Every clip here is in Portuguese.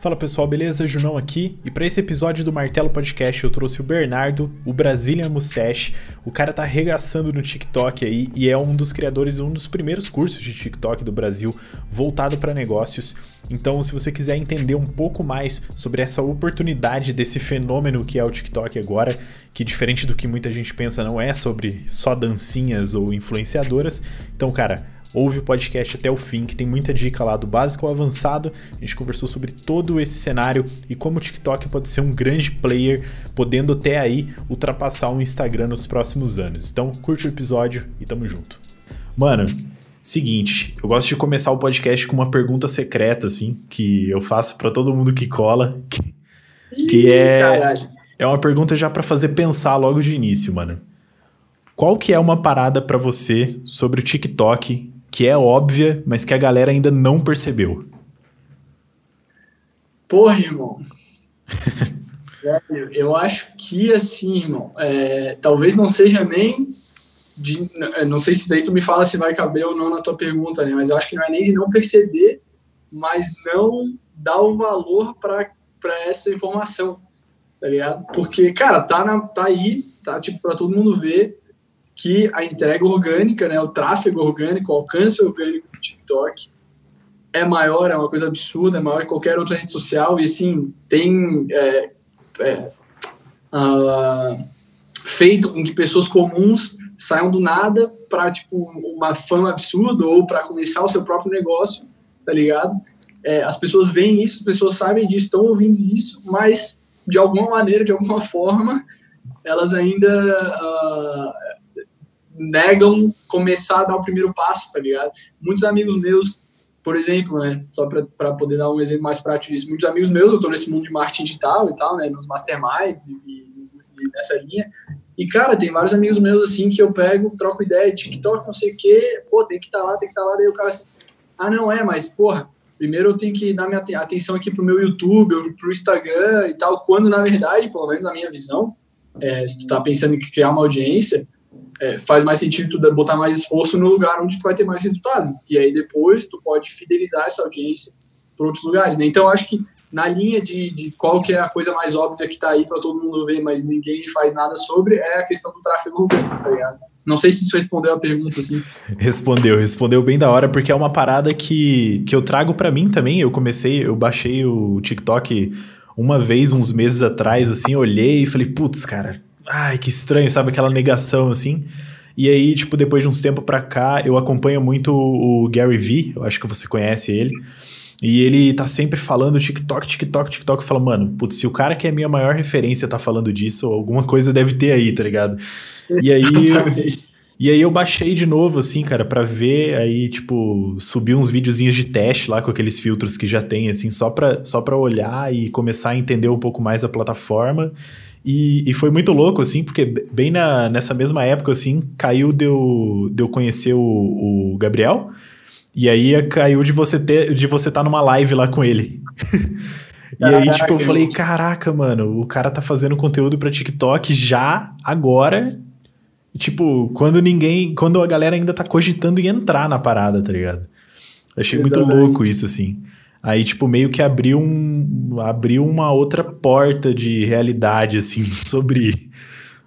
Fala pessoal, beleza? Junão aqui. E para esse episódio do Martelo Podcast eu trouxe o Bernardo, o Brazilian Mustache. O cara tá arregaçando no TikTok aí e é um dos criadores, um dos primeiros cursos de TikTok do Brasil voltado para negócios. Então, se você quiser entender um pouco mais sobre essa oportunidade desse fenômeno que é o TikTok agora, que diferente do que muita gente pensa, não é sobre só dancinhas ou influenciadoras. Então, cara, ouve o podcast até o fim, que tem muita dica lá do básico ao avançado. A gente conversou sobre todo esse cenário e como o TikTok pode ser um grande player, podendo até aí ultrapassar o Instagram nos próximos anos. Então, curte o episódio e tamo junto. Mano, seguinte, eu gosto de começar o podcast com uma pergunta secreta, assim, que eu faço para todo mundo que cola, que, que é, é uma pergunta já para fazer pensar logo de início, mano. Qual que é uma parada para você sobre o TikTok que é óbvia, mas que a galera ainda não percebeu? Porra, irmão. eu acho que assim, irmão, é, talvez não seja nem de, não sei se daí tu me fala se vai caber ou não na tua pergunta, né? Mas eu acho que não é nem de não perceber, mas não dar o valor para essa informação, tá ligado? Porque, cara, tá, na, tá aí, tá tipo para todo mundo ver que a entrega orgânica, né, o tráfego orgânico, o alcance orgânico do TikTok é maior, é uma coisa absurda, é maior que qualquer outra rede social e assim tem é, é, uh, feito com que pessoas comuns saiam do nada para tipo uma fama absurda ou para começar o seu próprio negócio, tá ligado? É, as pessoas veem isso, as pessoas sabem disso, estão ouvindo isso, mas de alguma maneira, de alguma forma, elas ainda uh, negam começar a dar o primeiro passo, tá ligado? Muitos amigos meus, por exemplo, né, só para poder dar um exemplo mais prático disso, muitos amigos meus, eu tô nesse mundo de marketing digital e tal, né, nos masterminds e, e, e nessa linha, e, cara, tem vários amigos meus, assim, que eu pego, troco ideia, TikTok, não sei o quê, pô, tem que estar tá lá, tem que estar tá lá, daí o cara assim, ah, não é, mas, porra, primeiro eu tenho que dar minha atenção aqui pro meu YouTube, pro Instagram e tal, quando, na verdade, pelo menos na minha visão, é, se tu tá pensando em criar uma audiência, é, faz mais sentido tu botar mais esforço no lugar onde tu vai ter mais resultado. E aí depois tu pode fidelizar essa audiência para outros lugares. Né? Então acho que na linha de, de qual que é a coisa mais óbvia que está aí para todo mundo ver, mas ninguém faz nada sobre, é a questão do tráfego tá ligado? Não sei se isso respondeu a pergunta, assim. Respondeu, respondeu bem da hora, porque é uma parada que, que eu trago para mim também. Eu comecei, eu baixei o TikTok uma vez, uns meses atrás, assim, olhei e falei, putz, cara, ai, que estranho, sabe? Aquela negação, assim. E aí, tipo, depois de uns tempos pra cá, eu acompanho muito o Gary Vee, eu acho que você conhece ele. E ele tá sempre falando TikTok, TikTok, TikTok. Fala, mano, putz, se o cara que é minha maior referência tá falando disso, alguma coisa deve ter aí, tá ligado? E aí. e aí eu baixei de novo, assim, cara, para ver. Aí, tipo, subi uns videozinhos de teste lá com aqueles filtros que já tem, assim, só pra, só pra olhar e começar a entender um pouco mais a plataforma. E, e foi muito louco, assim, porque bem na, nessa mesma época, assim, caiu de eu, de eu conhecer o, o Gabriel. E aí caiu de você ter de você estar tá numa live lá com ele. e aí, tipo, eu falei, caraca, mano, o cara tá fazendo conteúdo pra TikTok já, agora. Tipo, quando ninguém. Quando a galera ainda tá cogitando em entrar na parada, tá ligado? Achei Exatamente. muito louco isso, assim. Aí, tipo, meio que abriu, um, abriu uma outra porta de realidade, assim, sobre,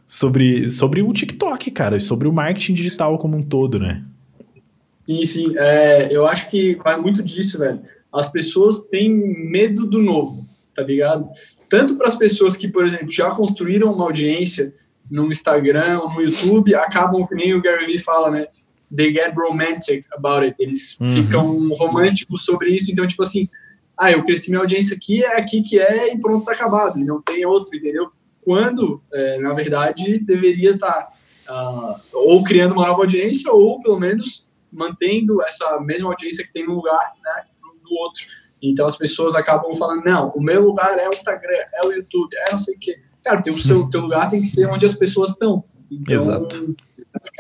sobre, sobre o TikTok, cara, sobre o marketing digital como um todo, né? Sim, sim. É, eu acho que vai muito disso, velho. As pessoas têm medo do novo, tá ligado? Tanto para as pessoas que, por exemplo, já construíram uma audiência no Instagram no YouTube, acabam, que nem o Gary Vee fala, né? They get romantic about it. Eles uhum. ficam românticos sobre isso. Então, tipo assim, ah, eu cresci minha audiência aqui, é aqui que é e pronto, tá acabado. E não tem outro, entendeu? Quando, é, na verdade, deveria estar tá, uh, ou criando uma nova audiência ou, pelo menos, mantendo essa mesma audiência que tem no lugar, né, no outro. Então, as pessoas acabam falando, não, o meu lugar é o Instagram, é o YouTube, é não sei o quê. Cara, o seu, teu lugar tem que ser onde as pessoas estão. Então, Exato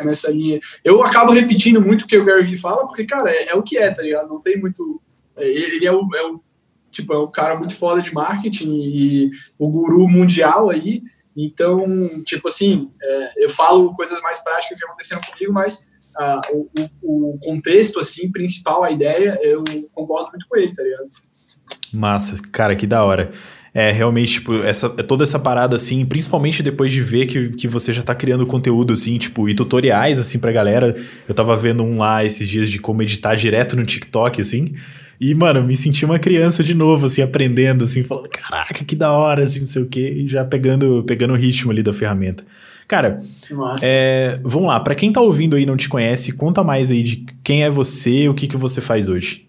nessa linha. Eu acabo repetindo muito o que o Gary Vee fala, porque, cara, é, é, o que é, tá ligado? Não tem muito. É, ele é o, é o, tipo, é um cara muito foda de marketing e o guru mundial aí. Então, tipo assim, é, eu falo coisas mais práticas que aconteceram comigo, mas ah, o, o, o, contexto, assim, principal, a ideia, eu concordo muito com ele, tá ligado? Massa, cara, que da hora. É, realmente, tipo, essa, toda essa parada, assim, principalmente depois de ver que, que você já tá criando conteúdo, assim, tipo, e tutoriais, assim, pra galera. Eu tava vendo um lá esses dias de como editar direto no TikTok, assim. E, mano, me senti uma criança de novo, assim, aprendendo, assim, falando, caraca, que da hora, assim, não sei o quê, e já pegando, pegando o ritmo ali da ferramenta. Cara, é, vamos lá, para quem tá ouvindo aí e não te conhece, conta mais aí de quem é você, o que que você faz hoje.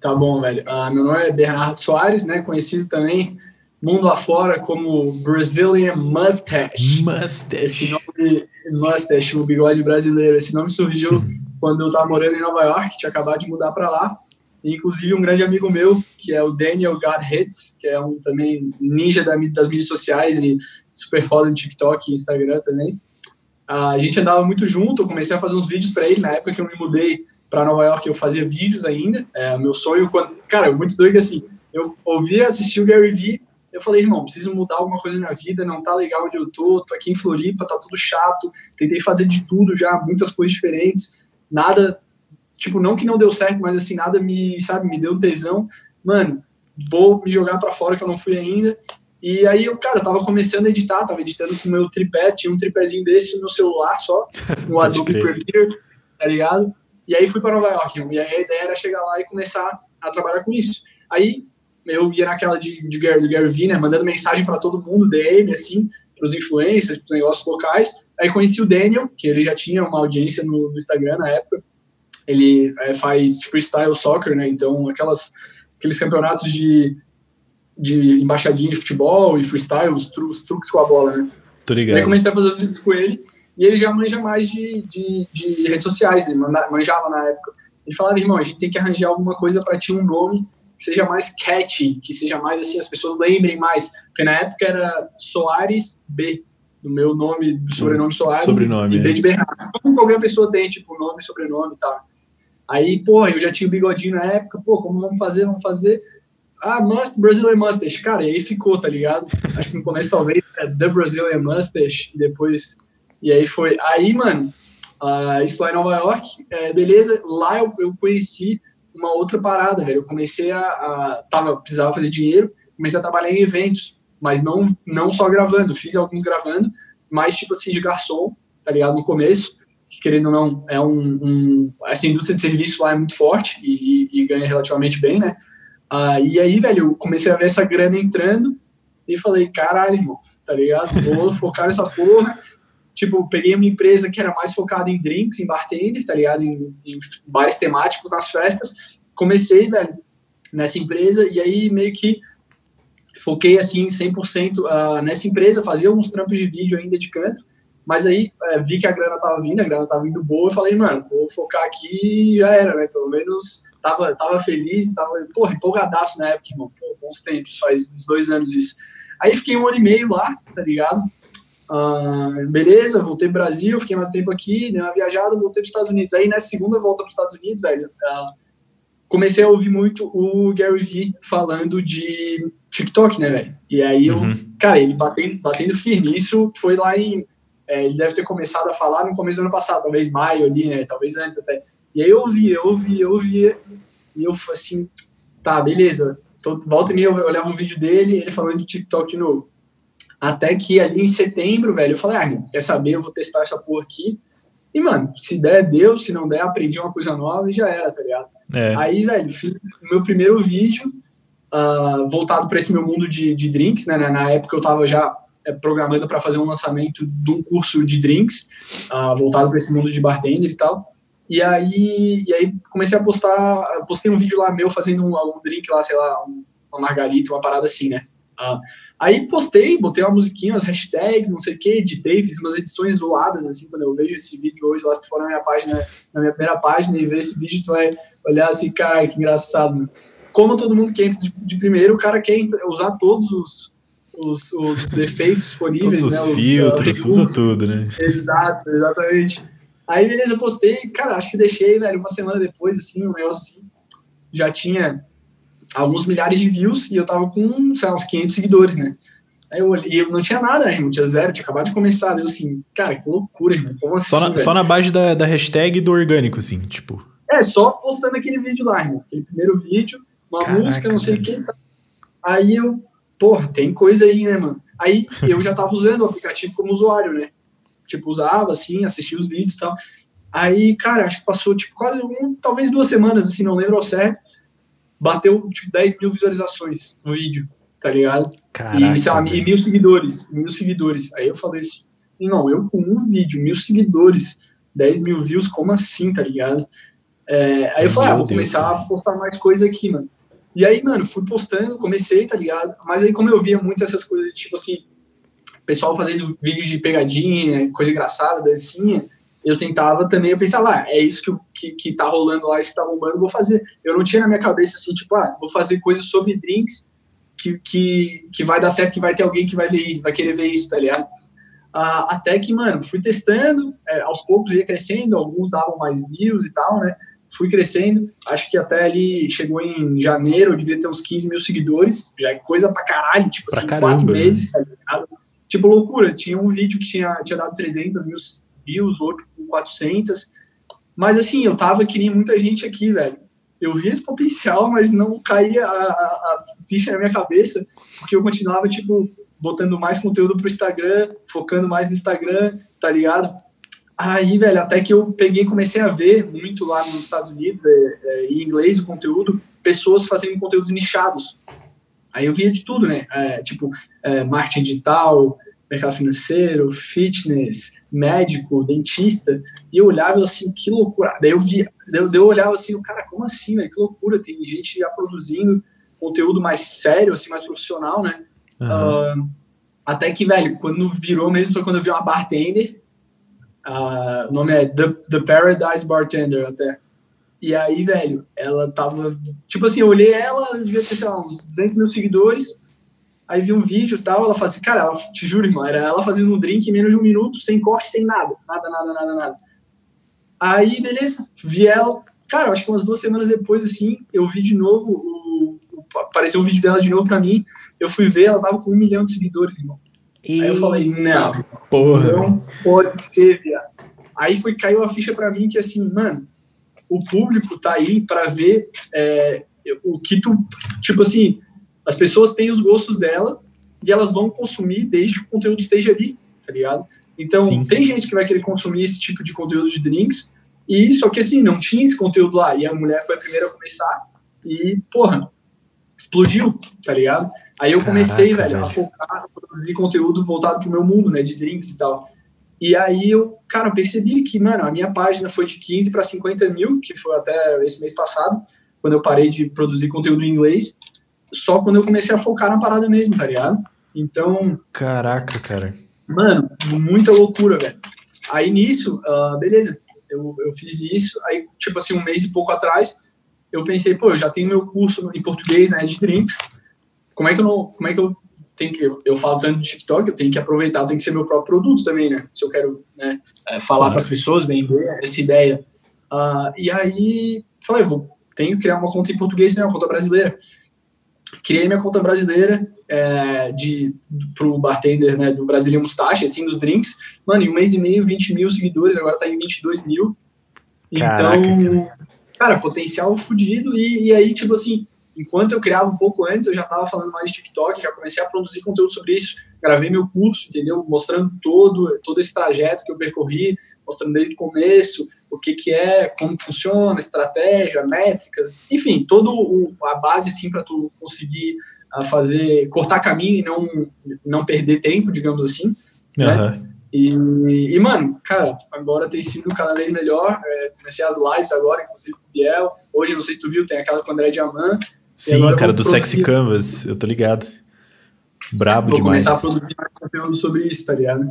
Tá bom, velho. Uh, meu nome é Bernardo Soares, né? Conhecido também mundo afora como Brazilian Mustache. Mustache. Esse nome, Mustache, o bigode brasileiro. Esse nome surgiu quando eu estava morando em Nova York, tinha acabado de mudar para lá. E, inclusive, um grande amigo meu, que é o Daniel Godhits, que é um também ninja das mídias sociais e super foda no TikTok e Instagram também. Uh, a gente andava muito junto, eu comecei a fazer uns vídeos para ele na época que eu me mudei para Nova York eu fazia vídeos ainda. É, meu sonho, quando, cara, muito doido assim, eu ouvia, assistir o Gary Vee, eu falei, irmão, preciso mudar alguma coisa na minha vida, não tá legal onde eu tô, tô aqui em Floripa, tá tudo chato, tentei fazer de tudo já, muitas coisas diferentes, nada, tipo, não que não deu certo, mas assim, nada me, sabe, me deu um tesão, mano, vou me jogar para fora que eu não fui ainda, e aí eu, cara, eu tava começando a editar, tava editando com o meu tripé, tinha um tripézinho desse no celular só, no Adobe Premiere, tá ligado? E aí fui para Nova York. E aí a ideia era chegar lá e começar a trabalhar com isso. Aí eu ia naquela de, de Gary, do Gary Vee, né, mandando mensagem para todo mundo, DM, assim, para os influencers, para os negócios locais. Aí conheci o Daniel, que ele já tinha uma audiência no, no Instagram na época. Ele é, faz freestyle soccer, né, então aquelas, aqueles campeonatos de, de embaixadinha de futebol e freestyle, os, tru, os truques com a bola, né. Tô ligado. Aí comecei a fazer os vídeos com ele. E ele já manja mais de, de, de redes sociais, ele manjava na época. Ele falava, irmão, a gente tem que arranjar alguma coisa para ter um nome que seja mais catchy, que seja mais assim, as pessoas lembrem mais. Porque na época era Soares B, do meu nome, sobrenome Soares, sobrenome, e B de é. Bernardo. Como qualquer pessoa tem, tipo, nome, sobrenome e tal. Aí, porra, eu já tinha o bigodinho na época, pô, como vamos fazer, vamos fazer. Ah, must, Brazilian Mustache. Cara, e aí ficou, tá ligado? Acho que no começo talvez é The Brazilian Mustache, e depois e aí foi. Aí, mano, uh, isso lá em Nova York, é, beleza. Lá eu, eu conheci uma outra parada, velho. Eu comecei a, a. tava, precisava fazer dinheiro, comecei a trabalhar em eventos, mas não, não só gravando. Fiz alguns gravando, mas tipo assim, de garçom, tá ligado? No começo, que querendo ou não, é um, um. Essa indústria de serviço lá é muito forte e, e, e ganha relativamente bem, né? Uh, e aí, velho, eu comecei a ver essa grana entrando e falei, caralho, irmão, tá ligado? Vou focar nessa porra tipo, peguei uma empresa que era mais focada em drinks, em bartender, tá ligado? Em, em bares temáticos nas festas. Comecei, velho, nessa empresa e aí meio que foquei, assim, 100% uh, ah, nessa empresa, fazia alguns trampos de vídeo ainda de canto, mas aí uh, vi que a grana tava vindo, a grana tava vindo boa, eu falei, mano, vou focar aqui e já era, né? Pelo menos tava, tava feliz, tava, porra, empolgadaço na época, irmão, pô, bons tempos, faz uns dois anos isso. Aí fiquei um ano e meio lá, tá ligado? Uh, beleza, voltei pro Brasil, fiquei mais tempo aqui, dei uma viajada, voltei para os Estados Unidos. Aí, nessa segunda volta para os Estados Unidos, velho, uh, comecei a ouvir muito o Gary Vee falando de TikTok, né, velho? E aí, eu, uhum. cara, ele batendo, batendo firme. Isso foi lá em. É, ele deve ter começado a falar no começo do ano passado, talvez maio ali, né? Talvez antes até. E aí eu ouvia, eu ouvia, eu ouvia. E eu assim, tá, beleza. Tô, volta e meia eu olhava um vídeo dele, ele falando de TikTok de novo. Até que ali em setembro, velho, eu falei, ah, quer saber, eu vou testar essa porra aqui. E, mano, se der, deu, se não der, aprendi uma coisa nova e já era, tá ligado? É. Aí, velho, fiz o meu primeiro vídeo uh, voltado para esse meu mundo de, de drinks, né? Na época eu tava já é, programando para fazer um lançamento de um curso de drinks, uh, voltado para esse mundo de bartender e tal. E aí, e aí comecei a postar, postei um vídeo lá meu fazendo um, um drink lá, sei lá, uma margarita, uma parada assim, né? Uh, Aí postei, botei uma musiquinha, as hashtags, não sei o que, editei, fiz umas edições zoadas, assim, quando eu vejo esse vídeo hoje, lá se tu for na minha página, na minha primeira página e ver esse vídeo, tu vai olhar assim, cara, que engraçado, né? Como todo mundo que entra de, de primeiro, o cara quer usar todos os, os, os efeitos disponíveis, Todos né? Os filtros, uh, usa tudo, né? Exato, exatamente. Aí, beleza, postei, cara, acho que deixei, velho, uma semana depois, assim, um negócio assim, já tinha alguns milhares de views e eu tava com, sei lá, uns 500 seguidores, né? Aí eu olhei, eu não tinha nada, né, irmão? Tinha zero, tinha acabado de começar. Eu assim, cara, que loucura, irmão. Como assim? Só na, só na base da, da hashtag do orgânico, assim, tipo. É, só postando aquele vídeo lá, irmão. Aquele primeiro vídeo. uma Caraca, música, não sei o que. Aí eu, porra, tem coisa aí, né, mano? Aí eu já tava usando o aplicativo como usuário, né? Tipo, usava, assim, assistia os vídeos e tal. Aí, cara, acho que passou, tipo, quase, um, talvez duas semanas, assim, não lembro ao certo. Bateu, tipo, 10 mil visualizações no vídeo, tá ligado? Caraca, e, sei lá, e mil seguidores, mil seguidores. Aí eu falei assim, não, eu com um vídeo, mil seguidores, 10 mil views, como assim, tá ligado? É, aí eu falei, ah, vou Deus começar Deus. a postar mais coisa aqui, mano. E aí, mano, fui postando, comecei, tá ligado? Mas aí, como eu via muito essas coisas, tipo assim, pessoal fazendo vídeo de pegadinha, coisa engraçada, dancinha, eu tentava também, eu pensava, ah, é isso que, que, que tá rolando lá, isso que tá bombando, vou fazer. Eu não tinha na minha cabeça assim, tipo, ah, vou fazer coisas sobre drinks que, que, que vai dar certo, que vai ter alguém que vai ver isso, vai querer ver isso, tá ligado? Ah, até que, mano, fui testando, é, aos poucos ia crescendo, alguns davam mais views e tal, né? Fui crescendo, acho que até ali chegou em janeiro, eu devia ter uns 15 mil seguidores, já é coisa pra caralho, tipo pra assim, caramba, quatro né? meses, tá ligado? Tipo, loucura, tinha um vídeo que tinha, tinha dado 300 mil views, outro 400. Mas assim, eu tava que nem muita gente aqui, velho. Eu vi esse potencial, mas não caía a, a, ficha na minha cabeça, porque eu continuava, tipo, botando mais conteúdo pro Instagram, focando mais no Instagram, tá ligado? Aí, velho, até que eu peguei e comecei a ver muito lá nos Estados Unidos, é, é, em inglês o conteúdo, pessoas fazendo conteúdos nichados. Aí eu via de tudo, né? É, tipo, é, marketing digital, mercado financeiro, fitness, médico, dentista, e eu olhava assim, que loucura. Daí eu via, daí eu olhava assim, cara, como assim, velho? Que loucura, tem gente já produzindo conteúdo mais sério, assim, mais profissional, né? Uhum. Uh, até que, velho, quando virou mesmo foi quando eu vi uma bartender, uh, o nome é The, The Paradise Bartender até. E aí, velho, ela tava, tipo assim, eu olhei ela, devia ter, sei lá, uns 200 mil seguidores, Aí vi um vídeo e tal, ela fala assim, cara, ela, te juro, irmão, era ela fazendo um drink em menos de um minuto, sem corte, sem nada. Nada, nada, nada, nada. Aí, beleza, vi ela. Cara, acho que umas duas semanas depois, assim, eu vi de novo, o, o, apareceu um vídeo dela de novo pra mim. Eu fui ver, ela tava com um milhão de seguidores, irmão. E... Aí eu falei, não, porra. não pode ser, viado. Aí foi, caiu a ficha pra mim que, assim, mano, o público tá aí pra ver é, o que tu, tipo assim, as pessoas têm os gostos delas e elas vão consumir desde que o conteúdo esteja ali, tá ligado? Então, Sim. tem gente que vai querer consumir esse tipo de conteúdo de drinks, e só que assim, não tinha esse conteúdo lá, e a mulher foi a primeira a começar, e, porra, explodiu, tá ligado? Aí eu comecei, Caraca, velho, velho, a focar, a produzir conteúdo voltado pro meu mundo, né, de drinks e tal. E aí eu, cara, percebi que, mano, a minha página foi de 15 para 50 mil, que foi até esse mês passado, quando eu parei de produzir conteúdo em inglês só quando eu comecei a focar na parada mesmo, tá ligado? Então. Caraca, cara. Mano, muita loucura, velho. Aí nisso, uh, beleza, eu, eu fiz isso. Aí, tipo assim, um mês e pouco atrás, eu pensei, pô, eu já tenho meu curso em português, né, de drinks. Como é que eu não. Como é que eu tenho que. Eu falo tanto de TikTok, eu tenho que aproveitar, tem que ser meu próprio produto também, né? Se eu quero né, é, falar para as pessoas, vender essa ideia. Uh, e aí, falei, vou, tenho que criar uma conta em português, né, uma conta brasileira criei minha conta brasileira é, de pro bartender né, do Brasília Mustache, assim, dos drinks. Mano, em um mês e meio, 20 mil seguidores, agora tá em 22 mil. Caraca, então, cara. potencial fodido. E, e aí, tipo assim, enquanto eu criava um pouco antes, eu já tava falando mais de TikTok, já comecei a produzir conteúdo sobre isso. Gravei meu curso, entendeu? Mostrando todo, todo esse trajeto que eu percorri, mostrando desde o começo, o que, que é, como funciona, estratégia, métricas, enfim, toda a base assim para tu conseguir uh, fazer, cortar caminho e não, não perder tempo, digamos assim, uhum. né? E, e, mano, cara, agora tem sido cada vez melhor. É, comecei as lives agora, inclusive com o Biel. Hoje, não sei se tu viu, tem aquela com o André Diamant. Sim, cara, do Sexy Canvas, eu tô ligado. Brabo Vou demais. Vou começar a produzir mais conteúdo sobre isso, tá ligado?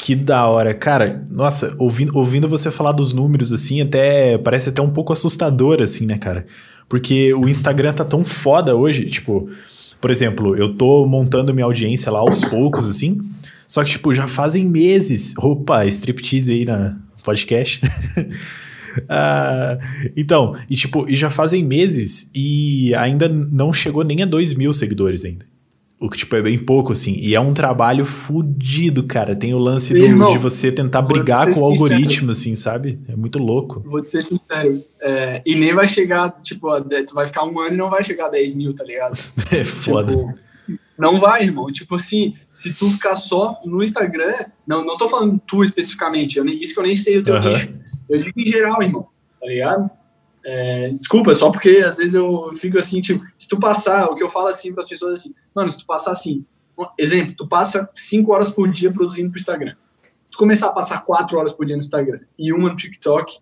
Que da hora. Cara, nossa, ouvindo, ouvindo você falar dos números, assim, até parece até um pouco assustador, assim, né, cara? Porque o Instagram tá tão foda hoje, tipo, por exemplo, eu tô montando minha audiência lá aos poucos, assim, só que, tipo, já fazem meses. Opa, striptease aí na podcast. ah, então, e tipo, e já fazem meses e ainda não chegou nem a 2 mil seguidores ainda. O que, tipo, é bem pouco, assim. E é um trabalho fudido, cara. Tem o lance do, Irmão, de você tentar brigar com o sincero. algoritmo, assim, sabe? É muito louco. Vou te ser sincero. é, e nem vai chegar, tipo, a tu vai ficar um ano e não vai chegar a 10 mil, tá ligado? É foda. Tipo, não vai, irmão. Tipo assim, se tu ficar só no Instagram, não, não tô falando tu especificamente, eu nem, isso que eu nem sei o teu Aham. nicho. Eu digo em geral, irmão, tá ligado? É, desculpa, só porque às vezes eu fico assim, tipo, se tu passar, o que eu falo assim para as pessoas assim, mano, se tu passar assim, exemplo, tu passa 5 horas por dia produzindo pro Instagram. Tu começar a passar 4 horas por dia no Instagram e uma no TikTok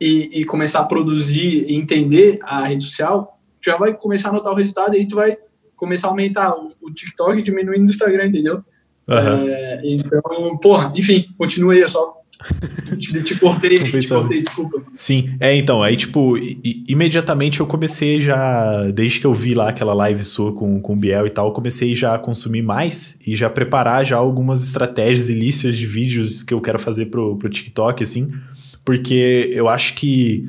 e, e começar a produzir e entender a rede social, tu já vai começar a notar o resultado e aí tu vai começar a aumentar o, o TikTok diminuindo o Instagram, entendeu? Aham. É, então, porra, enfim, continua aí, eu só te, te cortei, te cortei, desculpa. Sim, é, então, aí, tipo, i- imediatamente eu comecei já, desde que eu vi lá aquela live sua com, com o Biel e tal, eu comecei já a consumir mais e já preparar já algumas estratégias e listas de vídeos que eu quero fazer pro, pro TikTok, assim, porque eu acho que,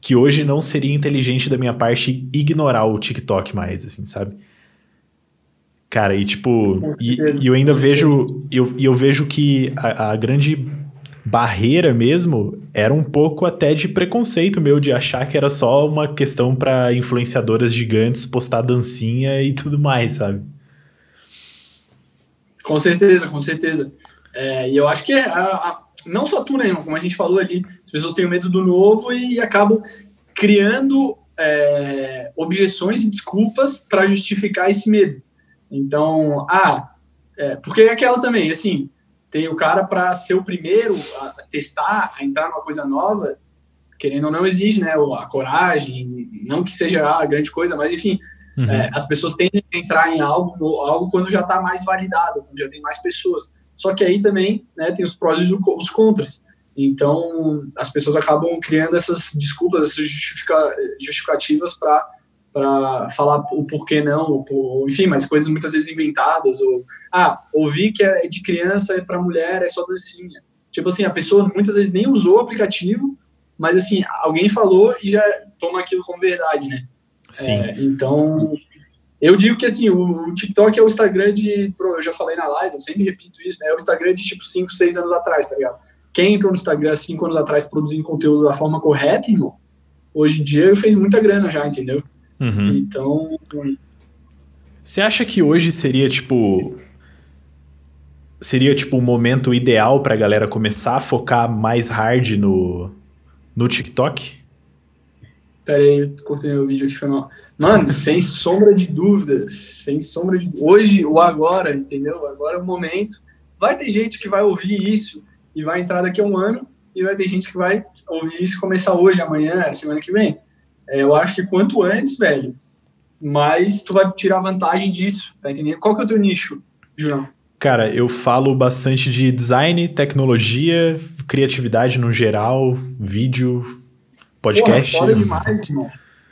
que hoje não seria inteligente da minha parte ignorar o TikTok mais, assim, sabe? Cara, e tipo, e, e eu ainda vejo, eu, e eu vejo que a, a grande barreira mesmo era um pouco até de preconceito meu de achar que era só uma questão pra influenciadoras gigantes postar dancinha e tudo mais, sabe? Com certeza, com certeza. É, e eu acho que é a- a- não só tu, né, como a gente falou ali, as pessoas têm medo do novo e acabam criando é, objeções e desculpas para justificar esse medo. Então, ah, é, porque é aquela também, assim, tem o cara para ser o primeiro a testar, a entrar numa coisa nova, querendo ou não exige, né, a coragem, não que seja a grande coisa, mas enfim, Uhum. é, as pessoas tendem a entrar em algo, algo quando já está mais validado, quando já tem mais pessoas. Só que aí também né, tem os prós e os co- os contras. Então, as pessoas acabam criando essas desculpas, essas justifica- justificativas para falar o porquê não, por- enfim, mas coisas muitas vezes inventadas. Ou, ah, ouvi que é de criança, é para mulher, é só dancinha. Tipo assim, a pessoa muitas vezes nem usou o aplicativo, mas assim, alguém falou e já toma aquilo como verdade, né? Sim. É, então, eu digo que assim, o, o TikTok é o Instagram de. pro- Eu já falei na live, eu sempre repito isso, né? É o Instagram de tipo 5, 6 anos atrás, tá ligado? Quem entrou no Instagram 5 anos atrás produzindo conteúdo da forma correta, irmão, hoje em dia fez muita grana já, entendeu? Uhum. Então, Você acha que hoje seria tipo. Seria tipo um momento ideal pra galera começar a focar mais hard no, no TikTok? pera aí, cortei meu vídeo aqui, foi mal. Mano, sem sombra de dúvidas, sem sombra de hoje ou agora, entendeu? Agora é o momento. Vai ter gente que vai ouvir isso e vai entrar daqui a um ano, e vai ter gente que vai ouvir isso e começar hoje, amanhã, semana que vem. É, eu acho que quanto antes, velho, mais tu vai tirar vantagem disso, tá entendendo? Qual que é o teu nicho, João? Cara, eu falo bastante de design, tecnologia, criatividade no geral, vídeo, podcast. Porra, demais, irmão.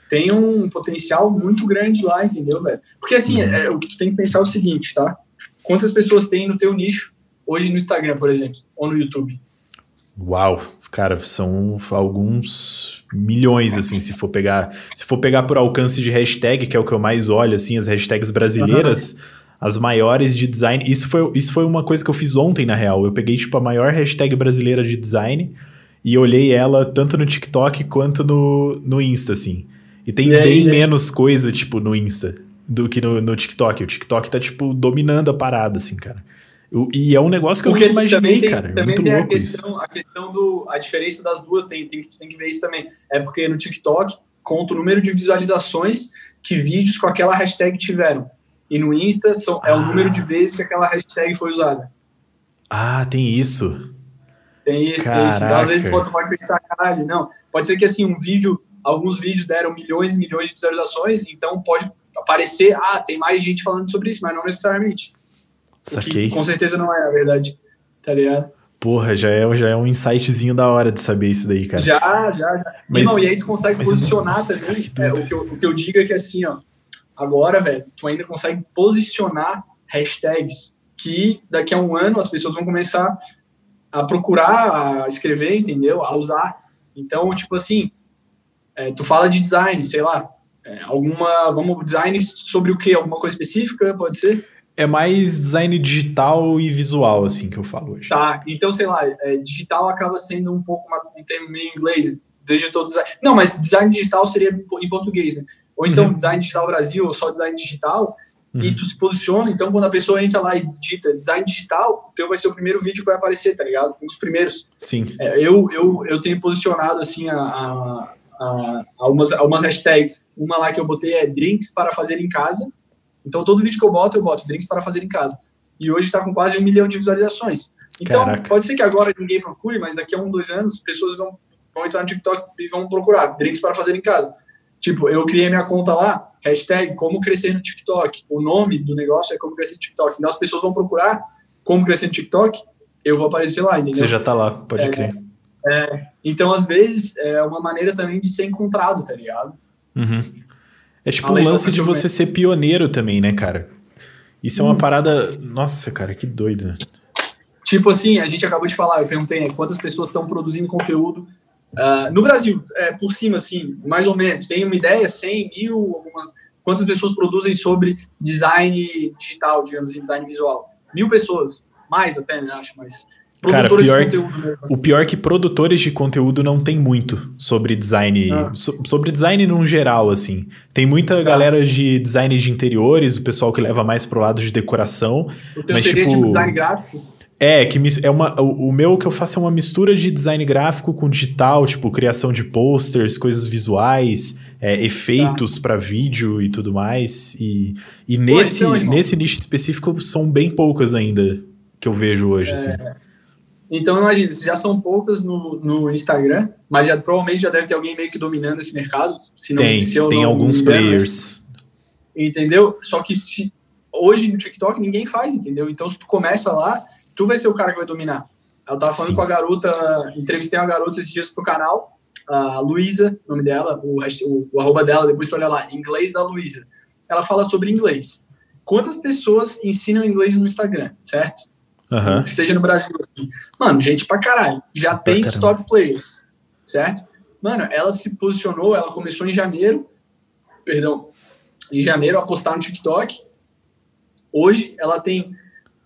Tem um potencial muito grande lá, entendeu, velho? Porque assim, Uhum. é, o que tu tem que pensar é o seguinte, tá? Quantas pessoas tem no teu nicho hoje no Instagram, por exemplo, ou no YouTube? Uau, cara, são alguns milhões, assim, se for pegar. Se for pegar por alcance de hashtag, que é o que eu mais olho, assim, as hashtags brasileiras, as maiores de design. Isso foi, isso foi uma coisa que eu fiz ontem, na real. Eu peguei, tipo, a maior hashtag brasileira de design e olhei ela tanto no TikTok quanto no, no Insta, assim. E tem E aí, bem né? menos coisa, tipo, no Insta do que no, no TikTok. O TikTok tá, tipo, dominando a parada, assim, cara. Eu- e é um negócio que eu nunca imaginei, tem, cara. É também muito tem a louco isso. questão, a questão do. A diferença das duas, tem, tem, tem que ver isso também. É porque no TikTok conta o número de visualizações que vídeos com aquela hashtag tiveram. E no Insta são, é o Ah. número de vezes que aquela hashtag foi usada. Ah, tem isso. Tem isso, tem isso. Então, às vezes Caraca. você pode pensar, caralho, não. Pode ser que assim, um vídeo, alguns vídeos deram milhões e milhões de visualizações, então pode aparecer, ah, tem mais gente falando sobre isso, mas não necessariamente. Saquei. que com certeza não é a verdade. Tá ligado? Porra, já é, já é um insightzinho da hora de saber isso daí, cara. Já, já, já. Mas- Irmão, e aí tu consegue posicionar nossa, também. cara, que é, o, que eu, o que eu digo é que assim, ó, agora, velho, tu ainda consegue posicionar hashtags que daqui a um ano as pessoas vão começar a procurar, a escrever, entendeu? A usar. Então, tipo assim, é, tu fala de design, sei lá, É, alguma, vamos, design sobre o que? Alguma coisa específica, pode ser? É mais design digital e visual, assim, que eu falo hoje. Tá, então, sei lá, é, digital acaba sendo um pouco um termo meio inglês, digital design. Não, mas design digital seria em português, né? Ou então uhum. design digital Brasil, ou só design digital, uhum. e tu se posiciona, então quando a pessoa entra lá e digita design digital, o teu vai ser o primeiro vídeo que vai aparecer, tá ligado? Um dos primeiros. Sim. É, eu, eu, eu tenho posicionado, assim, a, a, a, algumas, algumas hashtags. Uma lá que eu botei é drinks para fazer em casa, então, todo vídeo que eu boto, eu boto drinks para fazer em casa. E hoje está com quase um milhão de visualizações. Então, Caraca. pode ser que agora ninguém procure, mas daqui a um, dois anos, pessoas vão, vão entrar no TikTok e vão procurar drinks para fazer em casa. Tipo, eu criei minha conta lá, hashtag como crescer no TikTok. O nome do negócio é como crescer no TikTok. Então, as pessoas vão procurar como crescer no TikTok, eu vou aparecer lá, entendeu? Você já está lá, pode é, crer. É, então, às vezes, é uma maneira também de ser encontrado, tá ligado? Uhum. É tipo Além um lance de você ser pioneiro também, né, cara? Isso é uma hum. parada. Nossa, cara, que doido. Tipo assim, a gente acabou de falar, eu perguntei né, quantas pessoas estão produzindo conteúdo uh, no Brasil, é, por cima, assim, mais ou menos. Tem uma ideia, 100 mil, algumas. Quantas pessoas produzem sobre design digital, digamos assim, design visual? Mil pessoas, mais até, né, acho, mas Cara, pior, o pior é que produtores de conteúdo não tem muito sobre design, ah. so, sobre design no geral, assim. Tem muita ah. galera de design de interiores, o pessoal que leva mais pro lado de decoração. O mas, seria tipo, tipo design gráfico? É, que é uma, o, o meu que eu faço é uma mistura de design gráfico com digital, tipo criação de posters, coisas visuais, é, efeitos tá. para vídeo e tudo mais. E, e Pô, nesse, então, nesse nicho específico são bem poucas ainda que eu vejo hoje, é... assim. Então, imagina, já são poucas no, no Instagram, mas já, provavelmente já deve ter alguém meio que dominando esse mercado. Se não, tem, se tem alguns engano, players. Entendeu? Só que se, hoje no TikTok ninguém faz, entendeu? Então, se tu começa lá, tu vai ser o cara que vai dominar. Eu tava falando Sim. com a garota, entrevistei uma garota esses dias pro canal, a Luísa, nome dela, o, o, o arroba dela, depois tu olha lá, inglês da Luísa. Ela fala sobre inglês. Quantas pessoas ensinam inglês no Instagram, certo? Uhum. Que seja no Brasil. Assim. Mano, gente pra caralho. Já pra tem caramba. os top players, certo? Mano, ela se posicionou, ela começou em janeiro, perdão, em janeiro a postar no TikTok. Hoje ela tem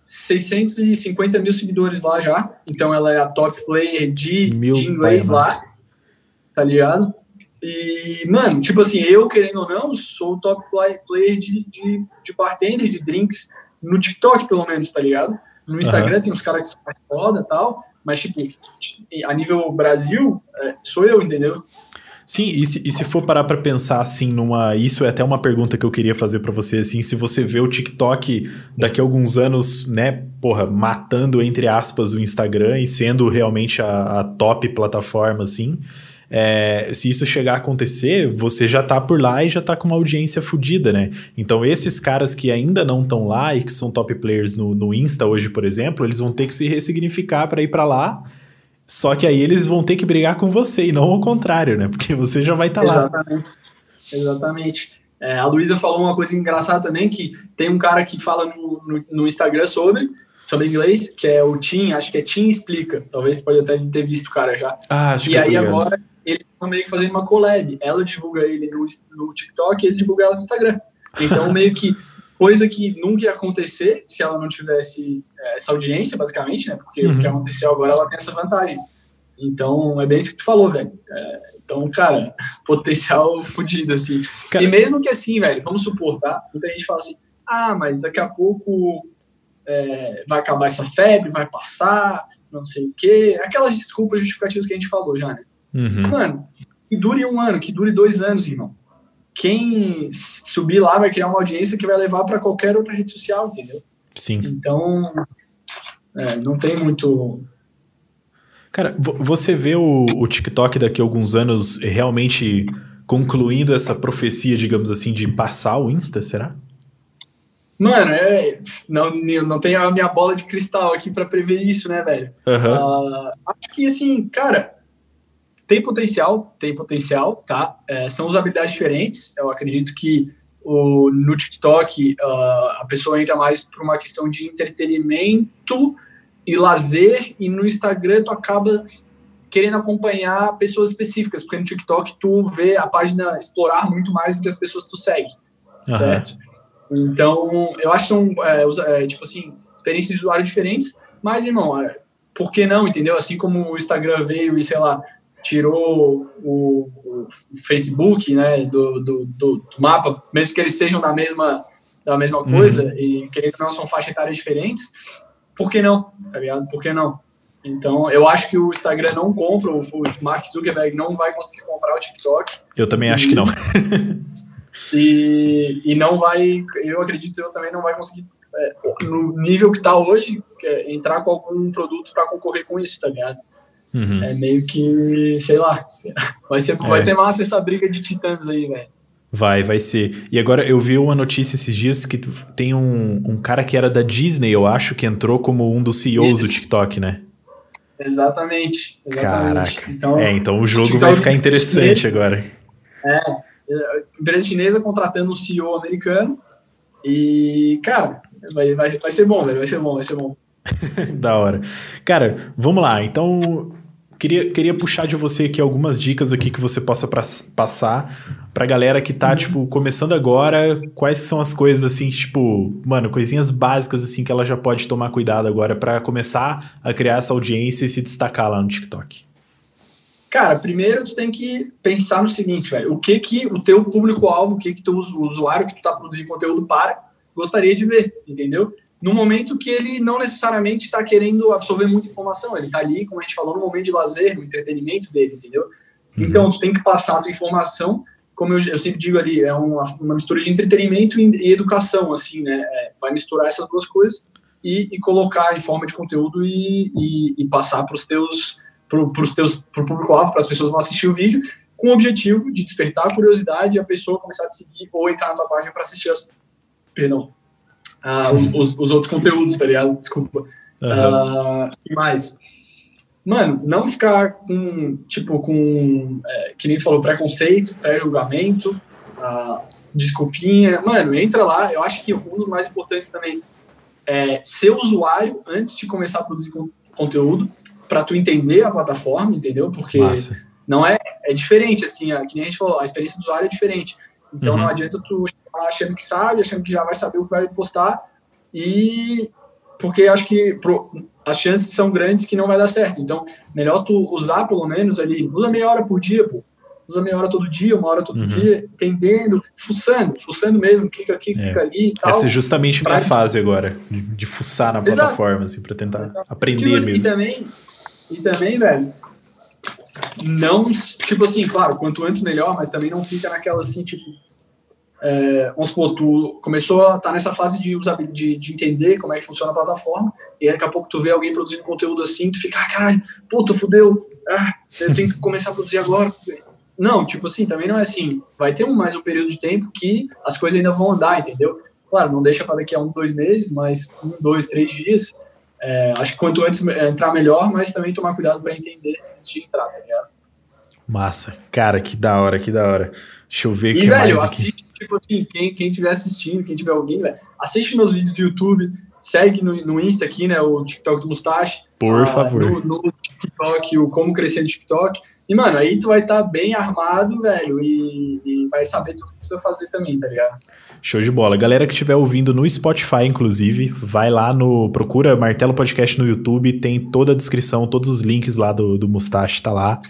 650 mil seguidores lá já. Então ela é a top player de, de inglês lá. Tá ligado? E, mano, tipo assim, eu, querendo ou não, sou o top player de, de, de bartender, de drinks, no TikTok, pelo menos, tá ligado? No Instagram uhum. tem uns caras que são mais foda e tal, mas, tipo, a nível Brasil, é, sou eu, entendeu? Sim, e se, e se for parar para pensar assim numa. Isso é até uma pergunta que eu queria fazer para você, assim, se você vê o TikTok daqui a alguns anos, né, porra, matando, entre aspas, o Instagram e sendo realmente a, a top plataforma, assim. É, se isso chegar a acontecer, você já tá por lá e já tá com uma audiência fodida, né? Então, esses caras que ainda não estão lá e que são top players no, no Insta hoje, por exemplo, eles vão ter que se ressignificar para ir para lá. Só que aí eles vão ter que brigar com você e não ao contrário, né? Porque você já vai estar tá lá. Exatamente. Exatamente. É, a Luísa falou uma coisa engraçada também, que tem um cara que fala no, no, no, Instagram sobre, sobre inglês, que é o Tim, acho que é Tim Explica. Talvez você pode até ter visto o cara já. Ah, acho e que aí agora eles estão meio que fazendo uma collab. Ela divulga ele no, no TikTok e ele divulga ela no Instagram. Então, meio que coisa que nunca ia acontecer se ela não tivesse é, essa audiência, basicamente, né? Porque uhum. o que aconteceu agora, ela tem essa vantagem. Então, é bem isso que tu falou, velho. É, então, cara, potencial fodido, assim. Cara... E mesmo que assim, velho, vamos supor, tá? Muita gente fala assim, ah, mas daqui a pouco é, vai acabar essa febre, vai passar, não sei o quê. Aquelas desculpas justificativas que a gente falou já, né? Uhum. Mano, que dure um ano, que dure dois anos, irmão. Quem subir lá vai criar uma audiência que vai levar para qualquer outra rede social, entendeu? Sim. Então, é, não tem muito. Cara, você vê o, o TikTok daqui a alguns anos realmente concluindo essa profecia, digamos assim, de passar o Insta, será? Mano, é, não, não tem a minha bola de cristal aqui para prever isso, né, velho? Uhum. Uh, acho que, assim, cara, tem potencial, tem potencial, tá? É, são usabilidades diferentes. Eu acredito que o, no TikTok uh, a pessoa entra mais por uma questão de entretenimento e lazer, e no Instagram tu acaba querendo acompanhar pessoas específicas, porque no TikTok tu vê a página explorar muito mais do que as pessoas que tu segue, uhum. certo? Então, eu acho que são, é, é, tipo assim, experiências de usuário diferentes, mas, irmão, é, por que não, entendeu? Assim como o Instagram veio e, sei lá, tirou o, o Facebook, né, do, do, do, mapa, mesmo que eles sejam da mesma, da mesma uhum. coisa, uhum. e que não são faixas etárias diferentes, por que não, tá ligado? Por que não? Então, eu acho que o Instagram não compra, o Mark Zuckerberg não vai conseguir comprar o TikTok. Eu também acho e, que não. e, e não vai, eu acredito, eu também não vai conseguir, é, no nível que está hoje, é, entrar com algum produto para concorrer com isso, tá ligado? Uhum. É meio que, sei lá, vai ser, é. vai ser massa essa briga de titãs aí, velho. Vai, vai ser. E agora eu vi uma notícia esses dias que tem um, um cara que era da Disney, eu acho, que entrou como um dos CEOs Isso. do TikTok, né? Exatamente. exatamente. Caraca. Então, é, então o jogo vai ficar interessante chinesa, agora. É, empresa chinesa contratando um CEO americano e, cara, vai, vai, vai ser bom, velho, vai ser bom, vai ser bom. da hora. Cara, vamos lá. Então, Queria, queria puxar de você aqui algumas dicas aqui que você possa pra, passar pra galera que tá, uhum. tipo, começando agora. Quais são as coisas, assim, tipo, mano, coisinhas básicas, assim, que ela já pode tomar cuidado agora para começar a criar essa audiência e se destacar lá no TikTok? Cara, primeiro tu tem que pensar no seguinte, velho. O que que o teu público-alvo, o que que teu usuário que tu tá produzindo conteúdo para, gostaria de ver, entendeu? No momento que ele não necessariamente está querendo absorver muita informação, ele está ali, como a gente falou, no momento de lazer, no entretenimento dele, entendeu? Uhum. Então, tu tem que passar a tua informação, como eu, eu sempre digo ali, é uma, uma, mistura de entretenimento e, educação, assim, né? É, vai misturar essas duas coisas e, e, colocar em forma de conteúdo e, e, e passar para os teus, para os teus, para o público-alvo, para as pessoas que vão assistir o vídeo, com o objetivo de despertar a curiosidade e a pessoa começar a te seguir ou entrar na tua página para assistir as, perdão, uh, os, os, outros conteúdos, tá ligado? Desculpa. Uhum. Uh, e mais. Mano, não ficar com, tipo, com, é, que nem tu falou, preconceito, pré-julgamento, uh, desculpinha. Mano, entra lá. Eu acho que um dos mais importantes também é ser usuário antes de começar a produzir conteúdo, para tu entender a plataforma, entendeu? Porque Massa. não é, é diferente, assim, a, que nem a gente falou, a experiência do usuário é diferente. Então uhum. não adianta tu achando que sabe, achando que já vai saber o que vai postar, e porque acho que pro, as chances são grandes que não vai dar certo. Então, melhor tu usar pelo menos ali, usa meia hora por dia, pô. Usa meia hora todo dia, uma hora todo uhum. dia, entendendo, fuçando, fuçando mesmo, clica aqui, é. clica ali e tal. Essa é justamente pra... minha fase agora, de, fuçar na Exato. plataforma, assim, pra tentar Exato. aprender tipo, mesmo. E também, e também, velho, não, tipo assim, claro, quanto antes melhor, mas também não fica naquela assim, tipo, é, vamos supor, tu começou a estar tá nessa fase de, de, de, entender como é que funciona a plataforma, e daqui a pouco tu vê alguém produzindo conteúdo assim, tu fica, ah, caralho, puta, fudeu, ah, eu tenho que começar a produzir agora. Não, tipo assim, também não é assim. Vai ter mais um período de tempo que as coisas ainda vão andar, entendeu? Claro, não deixa para daqui a um, dois meses, mas um, dois, três dias. É, acho que quanto antes entrar melhor, mas também tomar cuidado para entender antes de entrar, tá ligado? Massa. Cara, que da hora, que da hora. Deixa eu ver o que velho, mais aqui. Assiste, tipo assim, quem, quem tiver assistindo, quem tiver alguém, velho, assiste meus vídeos do YouTube, segue no, no Insta aqui, né, o TikTok do Mustache. Por ah, favor. No, no, TikTok, o Como Crescer no TikTok. E, mano, aí tu vai estar tá bem armado, velho, e, e, vai saber tudo que precisa fazer também, tá ligado? Show de bola. Galera que estiver ouvindo no Spotify, inclusive, vai lá no. Procura Martelo Podcast no YouTube, tem toda a descrição, todos os links lá do, do Mustache, tá lá.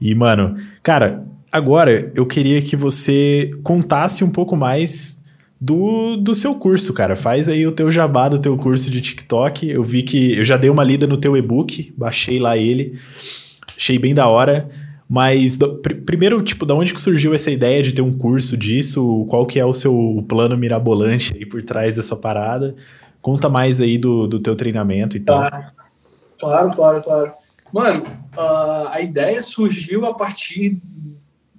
E, mano, cara, agora eu queria que você contasse um pouco mais do, do seu curso, cara. Faz aí o teu jabá do teu curso de TikTok. Eu vi que eu já dei uma lida no teu e-book, baixei lá ele, achei bem da hora. Mas do, pr primeiro, tipo, da onde que surgiu essa ideia de ter um curso disso? Qual que é o seu plano mirabolante aí por trás dessa parada? Conta mais aí do, do teu treinamento e tal. Claro, claro, claro. Mano, uh, a ideia surgiu a partir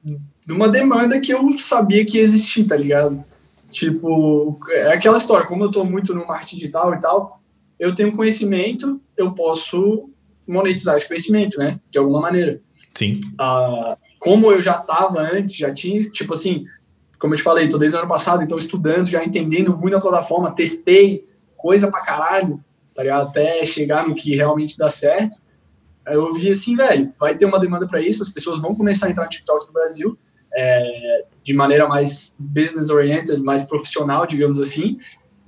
de uma demanda que eu sabia que ia existir, tá ligado? Tipo, é aquela história, como eu tô muito no marketing digital e tal, eu tenho conhecimento, eu posso monetizar esse conhecimento, né? De alguma maneira. Sim. Uh, como eu já tava antes, já tinha, tipo assim, como eu te falei, tô desde o ano passado, então estudando, já entendendo muito a plataforma, testei coisa pra caralho, tá ligado? Até chegar no que realmente dá certo. eu vi assim, velho, vai ter uma demanda para isso, as pessoas vão começar a entrar no TikTok no Brasil é, de maneira mais business oriented, mais profissional, digamos assim,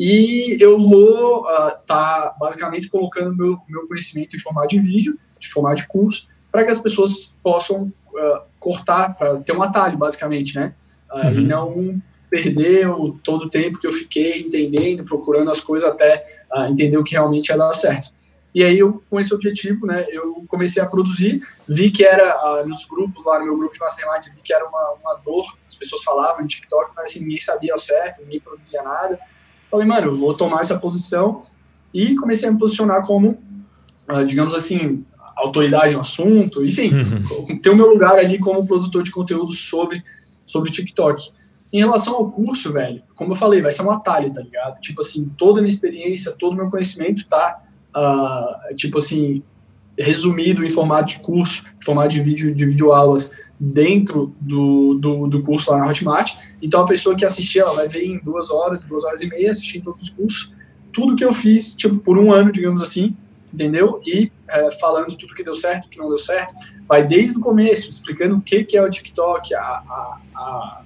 e eu vou estar uh, tá basicamente colocando meu, meu conhecimento em formato de vídeo, de formato de curso, para que as pessoas possam uh, cortar, para ter um atalho, basicamente, né? Uh, uhum. E não perder o, todo o tempo que eu fiquei entendendo, procurando as coisas até entender o que realmente ia dar certo. E aí, eu, com esse objetivo, né, eu comecei a produzir, vi que era, nos grupos lá, no meu grupo de Mastermind, vi que era uma, uma dor, as pessoas falavam em TikTok, mas assim, ninguém sabia ao certo, ninguém produzia nada, Falei, mano, eu vou tomar essa posição e comecei a me posicionar como, uh, digamos assim, autoridade no assunto, enfim, uhum. ter o meu lugar ali como produtor de conteúdo sobre, sobre TikTok. Em relação ao curso, velho, como eu falei, vai ser um atalho, tá ligado? Tipo assim, toda a minha experiência, todo o meu conhecimento tá, uh, tipo assim, resumido em formato de curso, em formato de vídeo, de videoaulas dentro do, do, do, curso lá na Hotmart. Então, a pessoa que assistir, ela vai ver em duas horas, duas horas e meia, assistindo todos os cursos, tudo que eu fiz, tipo, por um ano, digamos assim, entendeu? E é, falando tudo que deu certo, que não deu certo. Vai desde o começo, explicando o que, que é o TikTok, a, a, a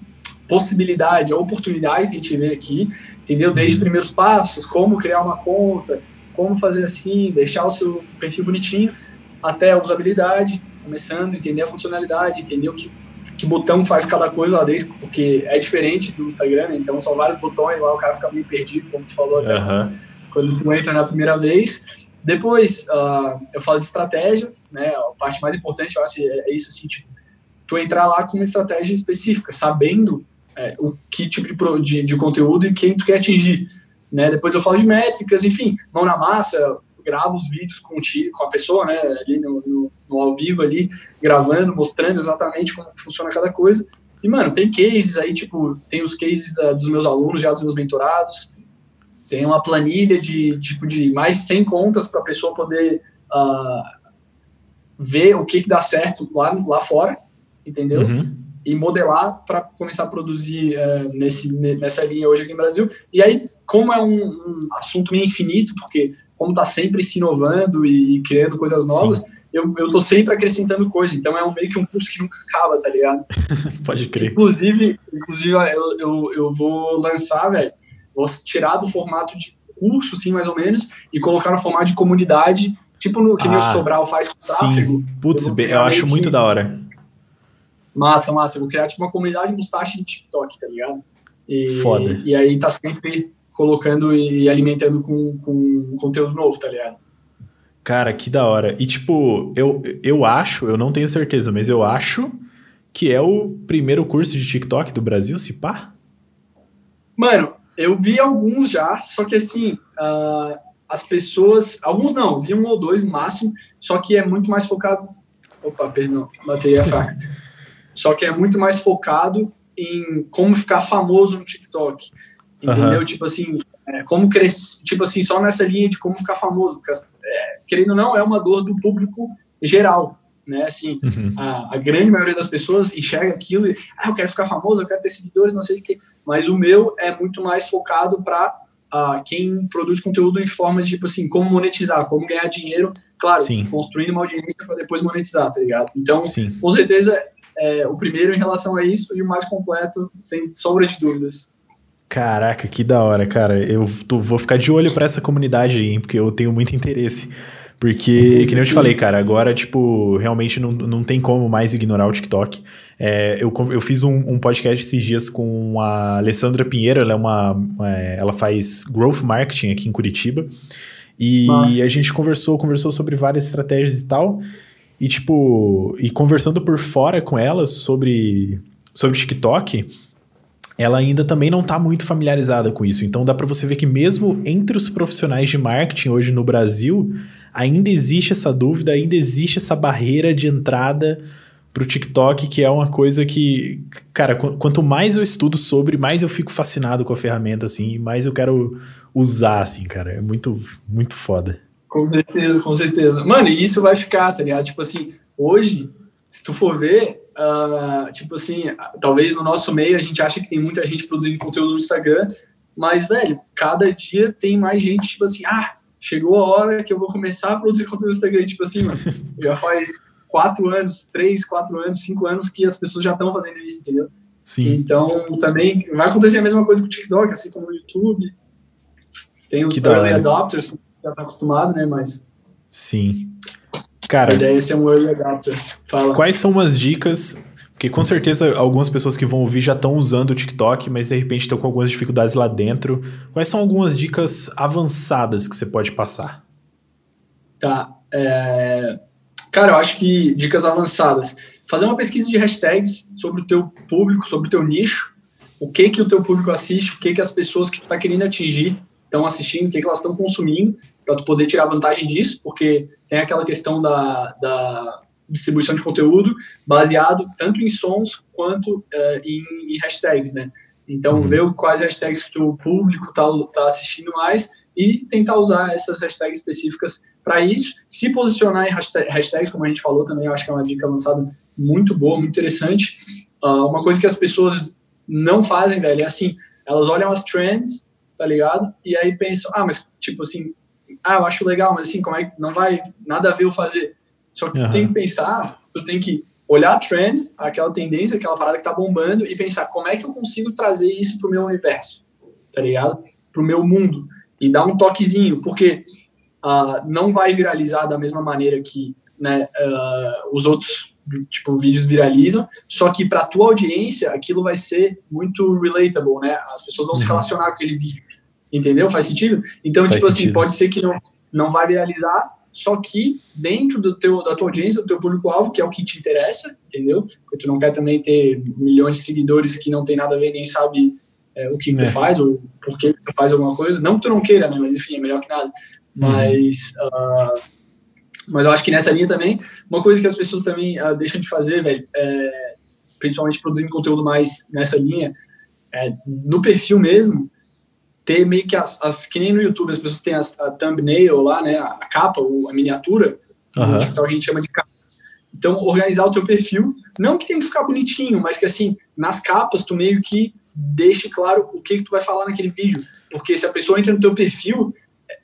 possibilidade, a oportunidade que a gente vê aqui, entendeu? Desde os primeiros passos, como criar uma conta, como fazer assim, deixar o seu perfil bonitinho, até a usabilidade, começando entender a funcionalidade, entender o que, que botão faz cada coisa lá dentro, porque é diferente do Instagram, né? então são vários botões lá, o cara fica meio perdido, como tu falou até uhum. quando tu entra na primeira vez. Depois, uh, eu falo de estratégia, né? A parte mais importante, eu acho, é, é isso, assim, tipo, tu entrar lá com uma estratégia específica, sabendo é, o que tipo de, de, de, conteúdo e quem tu quer atingir. Né? Depois eu falo de métricas, enfim, mão na massa, gravo os vídeos com, com a pessoa, né, ali no, no, no, ao vivo ali, gravando, mostrando exatamente como funciona cada coisa. E, mano, tem cases aí, tipo, tem os cases da, dos meus alunos, já dos meus mentorados, tem uma planilha de, tipo, de mais de 100 contas para a pessoa poder uh, ver o que, que dá certo lá, lá fora, entendeu? Uhum. E modelar para começar a produzir uh, nesse, nessa linha hoje aqui no Brasil. E aí, como é um, um assunto meio infinito, porque como tá sempre se inovando e, e criando coisas novas, eu, eu tô sempre acrescentando coisa. Então é um, meio que um curso que nunca acaba, tá ligado? Pode crer. Inclusive, inclusive eu, eu, eu vou lançar, velho, vou tirar do formato de curso, sim, mais ou menos, e colocar no formato de comunidade, tipo no que ah, o Sobral faz com tráfego. Sim. Putz, eu, eu acho muito da hora. Massa, massa. Eu vou criar tipo uma comunidade mustache de TikTok, tá ligado? E, Foda. E aí tá sempre colocando e alimentando com, com conteúdo novo, tá ligado? Cara, que da hora. E tipo, eu, eu acho, eu não tenho certeza, mas eu acho que é o primeiro curso de TikTok do Brasil, se pá? Mano, eu vi alguns já, só que assim, uh, as pessoas. Alguns não, vi um ou dois no máximo, só que é muito mais focado. Opa, perdão, batei a faca. só que é muito mais focado em como ficar famoso no TikTok. Entendeu? Uhum. Tipo assim, é, como crescer, tipo assim, só nessa linha de como ficar famoso, porque, é, querendo ou não, é uma dor do público geral, né? Assim, uhum. a, a, grande maioria das pessoas enxerga aquilo e, ah, eu quero ficar famoso, eu quero ter seguidores, não sei o quê. Mas o meu é muito mais focado para uh, quem produz conteúdo em forma de, tipo assim, como monetizar, como ganhar dinheiro, claro, Sim. construindo uma audiência para depois monetizar, tá ligado? Então, Sim. com certeza, é, o primeiro em relação a isso e o mais completo, sem sombra de dúvidas. Caraca, que da hora, cara. Eu tô, vou ficar de olho para essa comunidade aí, porque eu tenho muito interesse. Porque, que nem eu te falei, cara, agora, tipo, realmente não, não tem como mais ignorar o TikTok. É, eu, eu fiz um, um, podcast esses dias com a Alessandra Pinheiro, ela é uma. É, ela faz growth marketing aqui em Curitiba. E Nossa. a gente conversou, conversou sobre várias estratégias e tal. E, tipo, e conversando por fora com ela sobre, sobre TikTok ela ainda também não está muito familiarizada com isso. Então dá para você ver que mesmo entre os profissionais de marketing hoje no Brasil, ainda existe essa dúvida, ainda existe essa barreira de entrada para o TikTok, que é uma coisa que, cara, qu quanto mais eu estudo sobre, mais eu fico fascinado com a ferramenta, assim, e mais eu quero usar, assim, cara. É muito, muito foda. Com certeza, com certeza. Mano, e isso vai ficar, tá ligado? Tipo assim, hoje, se tu for ver, Uh, tipo assim, talvez no nosso meio a gente acha que tem muita gente produzindo conteúdo no Instagram, mas, velho, cada dia tem mais gente, tipo assim, ah, chegou a hora que eu vou começar a produzir conteúdo no Instagram. Tipo assim, mano, já faz quatro anos, três, quatro anos, cinco anos que as pessoas já estão fazendo isso, entendeu? Sim. Então, também vai acontecer a mesma coisa com o TikTok, assim como o YouTube. Tem os Que early adopters, que já tá acostumado, né? Mas Sim. A Cara, ideia é ser um early adopter. Fala. quais são umas dicas? Porque com certeza algumas pessoas que vão ouvir já estão usando o TikTok, mas de repente estão com algumas dificuldades lá dentro. Quais são algumas dicas avançadas que você pode passar? Tá. é, Cara, eu acho que dicas avançadas. Fazer uma pesquisa de hashtags sobre o teu público, sobre o teu nicho. O que que o teu público assiste, o que que as pessoas que tu tá querendo atingir estão assistindo, o que que elas estão consumindo, para tu poder tirar vantagem disso, porque tem aquela questão da, da distribuição de conteúdo baseado tanto em sons quanto é, em, em hashtags, né? Então, Uhum. ver quais hashtags que o público tá, tá assistindo mais e tentar usar essas hashtags específicas para isso. Se posicionar em hashtag- hashtags, como a gente falou também, eu acho que é uma dica lançada muito boa, muito interessante. Ah, uma coisa que as pessoas não fazem, velho, é assim, elas olham as trends, tá ligado? E aí pensam, ah, mas tipo assim, ah, eu acho legal, mas assim, como é que não vai nada a ver eu fazer? Só que Aham. tu tem que pensar, tu tem que olhar a trend, aquela tendência, aquela parada que tá bombando e pensar como é que eu consigo trazer isso pro meu universo, tá ligado? Pro meu mundo e dar um toquezinho, porque ah, não vai viralizar da mesma maneira que né, ah, os outros tipo vídeos viralizam, só que para tua audiência aquilo vai ser muito relatable, né? As pessoas vão se Uhum. relacionar com aquele vídeo, entendeu? Faz sentido? Então Faz tipo assim sentido. pode ser que não não vai viralizar, só que dentro do teu da tua audiência, do teu público alvo, que é o que te interessa, entendeu? Porque tu não quer também ter milhões de seguidores que não tem nada a ver nem sabe é, o que É. tu faz ou por que tu faz alguma coisa. Não que tu não queira, né? Mas enfim, é melhor que nada. Mas, ah, mas eu acho que nessa linha também, uma coisa que as pessoas também ah, deixam de fazer, velho, é, principalmente produzindo conteúdo mais nessa linha, é, no perfil mesmo, ter meio que as, as que nem no YouTube, as pessoas têm as, a thumbnail lá, né, a capa, a miniatura, Aham. no TikTok a gente chama de capa. Então, organizar o teu perfil, não que tem que ficar bonitinho, mas que assim, nas capas tu meio que deixe claro o que, que tu vai falar naquele vídeo. Porque se a pessoa entra no teu perfil,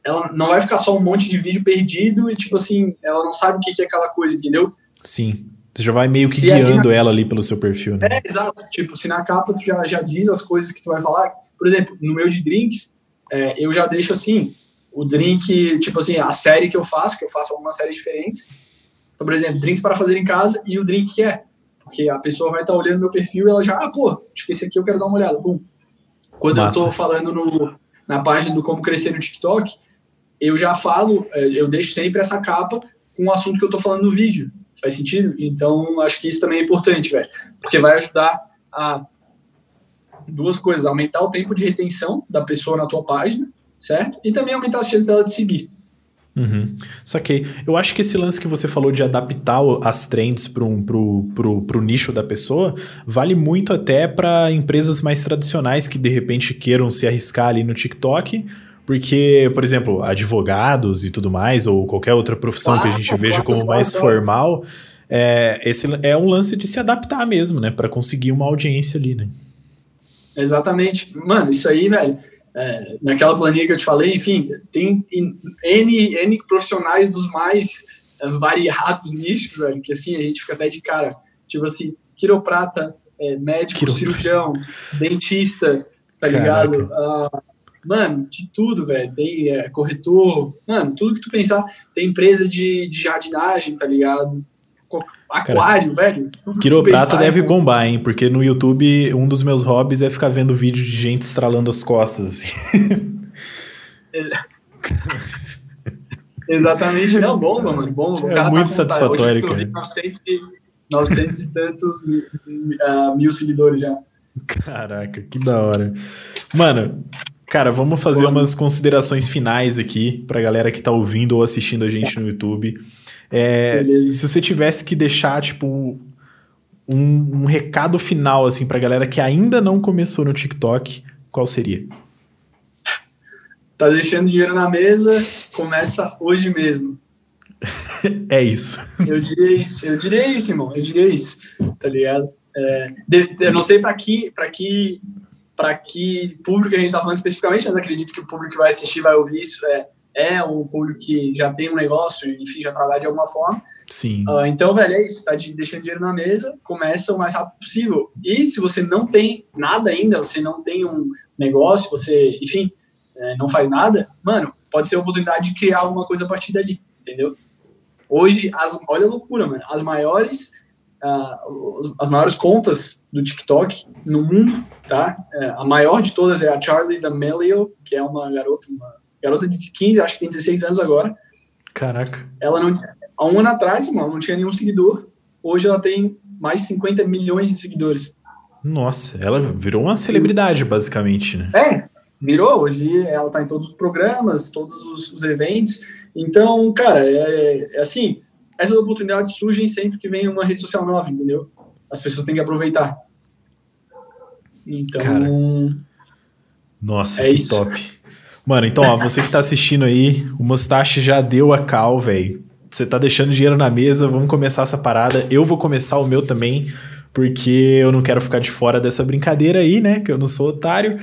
ela não vai ficar só um monte de vídeo perdido e, tipo assim, ela não sabe o que, que é aquela coisa, entendeu? Sim. Você já vai meio que Se é guiando ela ali pelo seu perfil, né? É, exato. Tipo, se na capa tu já, já diz as coisas que tu vai falar. Por exemplo, no meu de drinks, é, eu já deixo assim, o drink, tipo assim, a série que eu faço, que eu faço algumas séries diferentes. Então, por exemplo, drinks para fazer em casa e o drink que é. Porque a pessoa vai estar olhando meu perfil e ela já, ah, pô, acho que esse aqui eu quero dar uma olhada. Bum. Quando Massa. eu tô falando no, na página do Como Crescer no TikTok, eu já falo, é, eu deixo sempre essa capa com o assunto que eu tô falando no vídeo. Faz sentido? Então, acho que isso também é importante, velho. Porque vai ajudar a duas coisas: aumentar o tempo de retenção da pessoa na tua página, certo? E também aumentar as chances dela de seguir. Uhum. Saquei. Eu acho que esse lance que você falou de adaptar as trends para um, pro, pro, pro nicho da pessoa vale muito até para empresas mais tradicionais que de repente queiram se arriscar ali no TikTok. Porque, por exemplo, advogados e tudo mais, ou qualquer outra profissão que a gente Claro, veja claro, como mais claro. formal, é, esse é um lance de se adaptar mesmo, né? Para conseguir uma audiência ali, né? Exatamente. Mano, isso aí, velho. é, naquela planilha que eu te falei, enfim, tem N, N profissionais dos mais é, variados nichos, velho, que assim, a gente fica até de cara. Tipo assim, quiroprata, é, médico, Quiro- cirurgião, dentista, tá Caraca. ligado? Ah, mano, de tudo, velho. Tem é, corretor, mano, tudo que tu pensar. Tem empresa de, de jardinagem, tá ligado? Aquário, velho. Quiroprata deve bombar, hein? Porque no YouTube, um dos meus hobbies é ficar vendo vídeo de gente estralando as costas, assim. Exatamente, não, bomba, mano, bomba. É cara muito com- satisfatório, cara. vendo 900 e, 900 e tantos ah, mil seguidores já. Caraca, que da hora. Mano, cara, vamos fazer Vamos. umas considerações finais aqui pra galera que tá ouvindo ou assistindo a gente no YouTube. É, se você tivesse que deixar, tipo, um, um recado final, assim, pra galera que ainda não começou no TikTok, qual seria? Tá deixando dinheiro na mesa, começa hoje mesmo. É isso. Eu diria isso, eu diria isso, irmão, eu diria isso, tá ligado? É, eu não sei pra que, pra que, pra que público a gente tá falando especificamente, mas acredito que o público que vai assistir vai ouvir isso. É, é um público que já tem um negócio, enfim, já trabalha de alguma forma. Sim. Uh, então, velho, é isso. Tá de, deixando dinheiro na mesa, começa o mais rápido possível. E se você não tem nada ainda, você não tem um negócio, você, enfim, é, não faz nada, mano, pode ser a oportunidade de criar alguma coisa a partir dali, entendeu? Hoje, as, olha a loucura, mano. As maiores, uh, as maiores contas do TikTok no mundo, tá? É, a maior de todas é a Charlie D'Amelio, que é uma garota, uma garota de 15, acho que tem 16 anos agora. Caraca. Ela não, há um ano atrás, mano, não tinha nenhum seguidor. Hoje ela tem mais de 50 milhões de seguidores. Nossa, ela virou uma celebridade, basicamente, né? É, virou. Hoje ela tá em todos os programas, todos os, os eventos. Então, cara, é, é, assim, essas oportunidades surgem sempre que vem uma rede social nova, entendeu? As pessoas têm que aproveitar. Então. Cara, nossa, é que isso. top. Mano, então, ó, você que tá assistindo aí, o Mustache já deu a cal, velho. Você tá deixando dinheiro na mesa, vamos começar essa parada. Eu vou começar o meu também, porque eu não quero ficar de fora dessa brincadeira aí, né? Que eu não sou otário.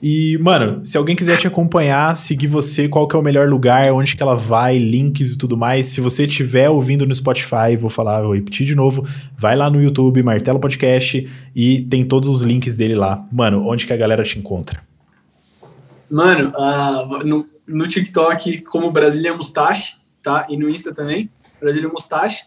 E, mano, se alguém quiser te acompanhar, seguir você, qual que é o melhor lugar, onde que ela vai, links e tudo mais. Se você estiver ouvindo no Spotify, vou falar, vou repetir de novo, vai lá no YouTube, Martelo Podcast, e tem todos os links dele lá. Mano, onde que a galera te encontra? Mano, uh, no, no TikTok, como Brasília Mustache, tá? E no Insta também, Brasília Mustache.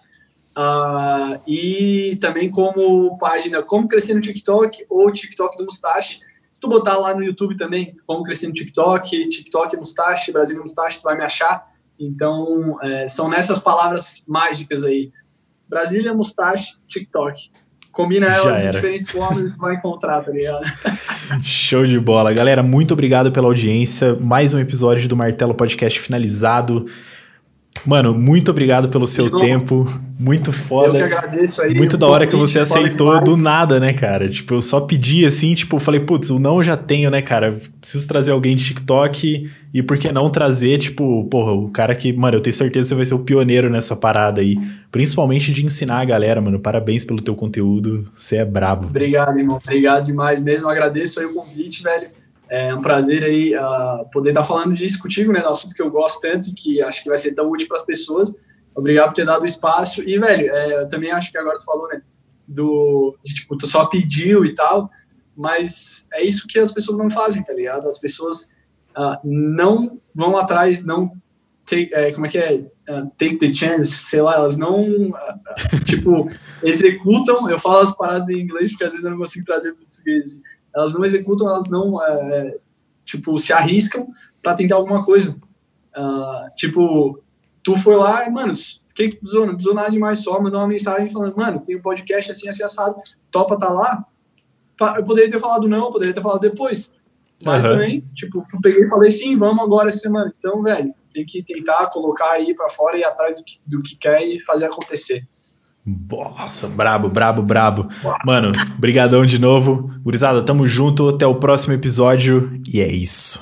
Uh, e também como página Como Crescer no TikTok ou TikTok do Mustache. Se tu botar lá no YouTube também, Como Crescer no TikTok, TikTok Mustache, Brasília Mustache, tu vai me achar. Então, é, são nessas palavras mágicas aí. Brasília Mustache, TikTok combina elas de diferentes formas e vai encontrar, tá ligado? Show de bola. Galera, muito obrigado pela audiência. Mais um episódio do Martelo Podcast finalizado. Mano, muito obrigado pelo seu tempo. Muito foda. Eu que agradeço aí. Muito da hora que você aceitou do nada, né, cara? Tipo, eu só pedi assim, tipo, falei, putz, o não eu já tenho, né, cara? Preciso trazer alguém de TikTok e por que não trazer, tipo, porra, o cara que, mano, eu tenho certeza que você vai ser o pioneiro nessa parada aí. Principalmente de ensinar a galera, mano. Parabéns pelo teu conteúdo. Você é brabo. Obrigado, irmão. Obrigado demais mesmo. agradeço aí o convite, velho. É um prazer aí uh, poder estar falando disso contigo, né? Do assunto que eu gosto tanto e que acho que vai ser tão útil para as pessoas. Obrigado por ter dado o espaço. E, velho, é, eu também acho que agora tu falou, né? Do, de, tipo, tu só pediu e tal, mas é isso que as pessoas não fazem, tá ligado? As pessoas uh, não vão atrás, não take, é, como é que é? Uh, take the chance, sei lá, elas não, uh, tipo, executam, eu falo as paradas em inglês porque às vezes eu não consigo trazer para português, elas não executam, elas não, é, é tipo, se arriscam para tentar alguma coisa. Uh, tipo, tu foi lá, mano, o que que tu usou nada demais, só mandou uma mensagem falando, mano, tem um podcast assim, assim, assado, topa tá lá? Eu poderia ter falado não, eu poderia ter falado depois. Mas uhum. também, tipo, peguei e falei, sim, vamos agora essa semana. Então, velho, tem que tentar colocar aí para fora e atrás do que, do que quer e fazer acontecer. Nossa, brabo, brabo, brabo. Mano, brigadão de novo. Gurizada, tamo junto. Até o próximo episódio. E é isso.